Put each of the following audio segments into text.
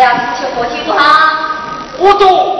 要请求过去不好。我懂，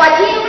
pode ir?